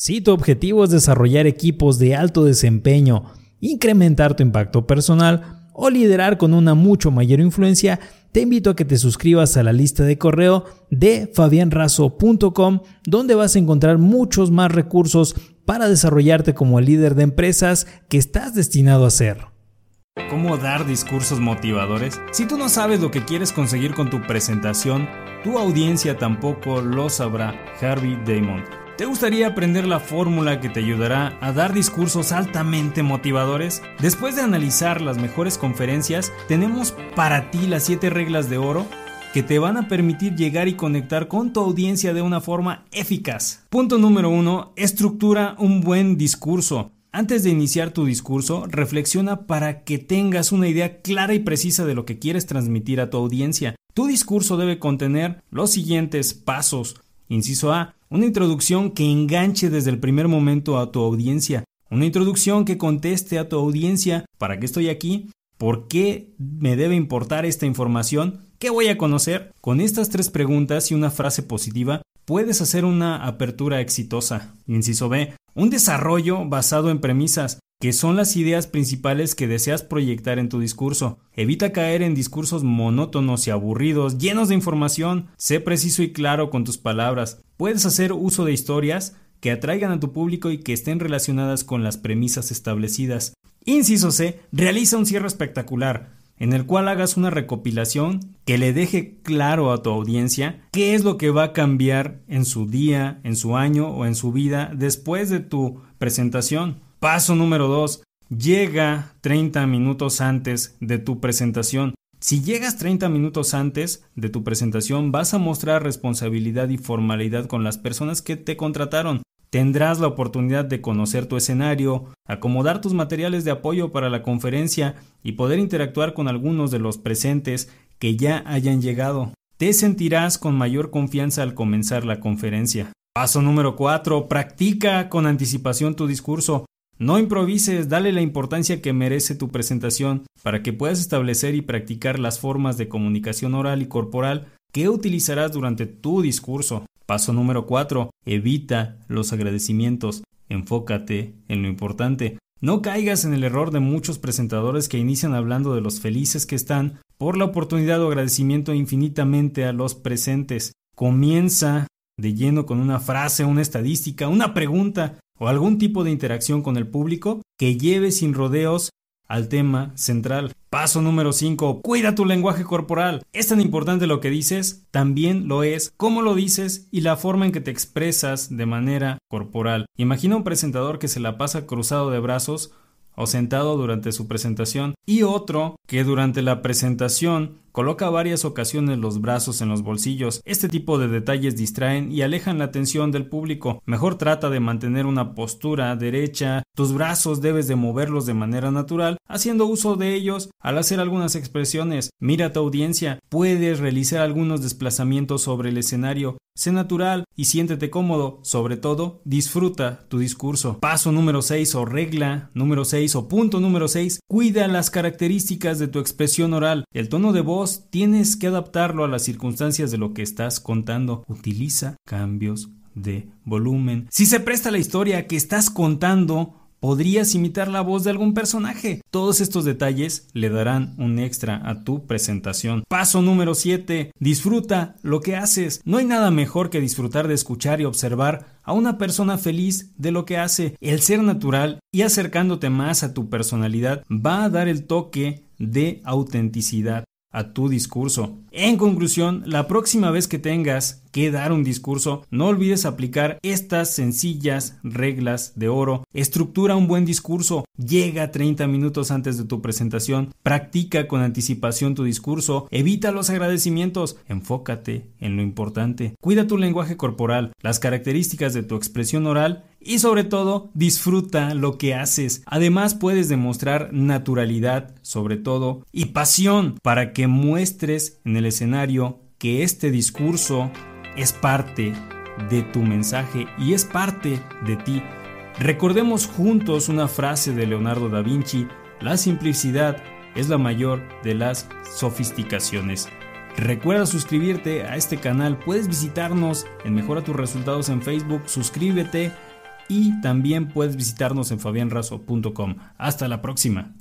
Si tu objetivo es desarrollar equipos de alto desempeño, incrementar tu impacto personal o liderar con una mucho mayor influencia, te invito a que te suscribas a la lista de correo de fabianrazo.com donde vas a encontrar muchos más recursos para desarrollarte como el líder de empresas que estás destinado a ser. ¿Cómo dar discursos motivadores? Si tú no sabes lo que quieres conseguir con tu presentación, tu audiencia tampoco lo sabrá. Harvey Damon. ¿Te gustaría aprender la fórmula que te ayudará a dar discursos altamente motivadores? Después de analizar las mejores conferencias, tenemos para ti las 7 reglas de oro que te van a permitir llegar y conectar con tu audiencia de una forma eficaz. Punto número 1. Estructura un buen discurso. Antes de iniciar tu discurso, reflexiona para que tengas una idea clara y precisa de lo que quieres transmitir a tu audiencia. Tu discurso debe contener los siguientes pasos. Inciso A. Una introducción que enganche desde el primer momento a tu audiencia. Una introducción que conteste a tu audiencia ¿para qué estoy aquí? ¿Por qué me debe importar esta información? ¿Qué voy a conocer? Con estas tres preguntas y una frase positiva puedes hacer una apertura exitosa. Inciso B. Un desarrollo basado en premisas que son las ideas principales que deseas proyectar en tu discurso. Evita caer en discursos monótonos y aburridos, llenos de información. Sé preciso y claro con tus palabras. Puedes hacer uso de historias que atraigan a tu público y que estén relacionadas con las premisas establecidas. Inciso C. Realiza un cierre espectacular en el cual hagas una recopilación que le deje claro a tu audiencia qué es lo que va a cambiar en su día, en su año o en su vida después de tu presentación. Paso número 2. Llega 30 minutos antes de tu presentación. Si llegas 30 minutos antes de tu presentación, vas a mostrar responsabilidad y formalidad con las personas que te contrataron. Tendrás la oportunidad de conocer tu escenario, acomodar tus materiales de apoyo para la conferencia y poder interactuar con algunos de los presentes que ya hayan llegado. Te sentirás con mayor confianza al comenzar la conferencia. Paso número 4. Practica con anticipación tu discurso. No improvises, dale la importancia que merece tu presentación para que puedas establecer y practicar las formas de comunicación oral y corporal que utilizarás durante tu discurso. Paso número 4. Evita los agradecimientos. Enfócate en lo importante. No caigas en el error de muchos presentadores que inician hablando de los felices que están por la oportunidad o agradecimiento infinitamente a los presentes. Comienza de lleno con una frase, una estadística, una pregunta o algún tipo de interacción con el público que lleve sin rodeos al tema central. Paso número 5. Cuida tu lenguaje corporal. Es tan importante lo que dices, también lo es cómo lo dices y la forma en que te expresas de manera corporal. Imagina un presentador que se la pasa cruzado de brazos o sentado durante su presentación y otro que durante la presentación Coloca varias ocasiones los brazos en los bolsillos. Este tipo de detalles distraen y alejan la atención del público. Mejor trata de mantener una postura derecha. Tus brazos debes de moverlos de manera natural, haciendo uso de ellos al hacer algunas expresiones. Mira tu audiencia. Puedes realizar algunos desplazamientos sobre el escenario. Sé natural y siéntete cómodo. Sobre todo, disfruta tu discurso. Paso número 6 o regla número 6 o punto número 6. Cuida las características de tu expresión oral. El tono de tienes que adaptarlo a las circunstancias de lo que estás contando. Utiliza cambios de volumen. Si se presta la historia que estás contando, podrías imitar la voz de algún personaje. Todos estos detalles le darán un extra a tu presentación. Paso número 7. Disfruta lo que haces. No hay nada mejor que disfrutar de escuchar y observar a una persona feliz de lo que hace. El ser natural y acercándote más a tu personalidad va a dar el toque de autenticidad a tu discurso. En conclusión, la próxima vez que tengas que dar un discurso, no olvides aplicar estas sencillas reglas de oro. Estructura un buen discurso, llega 30 minutos antes de tu presentación, practica con anticipación tu discurso, evita los agradecimientos, enfócate en lo importante, cuida tu lenguaje corporal, las características de tu expresión oral y sobre todo disfruta lo que haces. Además puedes demostrar naturalidad sobre todo y pasión para que muestres en el escenario que este discurso es parte de tu mensaje y es parte de ti. Recordemos juntos una frase de Leonardo da Vinci, la simplicidad es la mayor de las sofisticaciones. Recuerda suscribirte a este canal, puedes visitarnos en Mejora tus resultados en Facebook, suscríbete y también puedes visitarnos en fabianrazo.com. Hasta la próxima.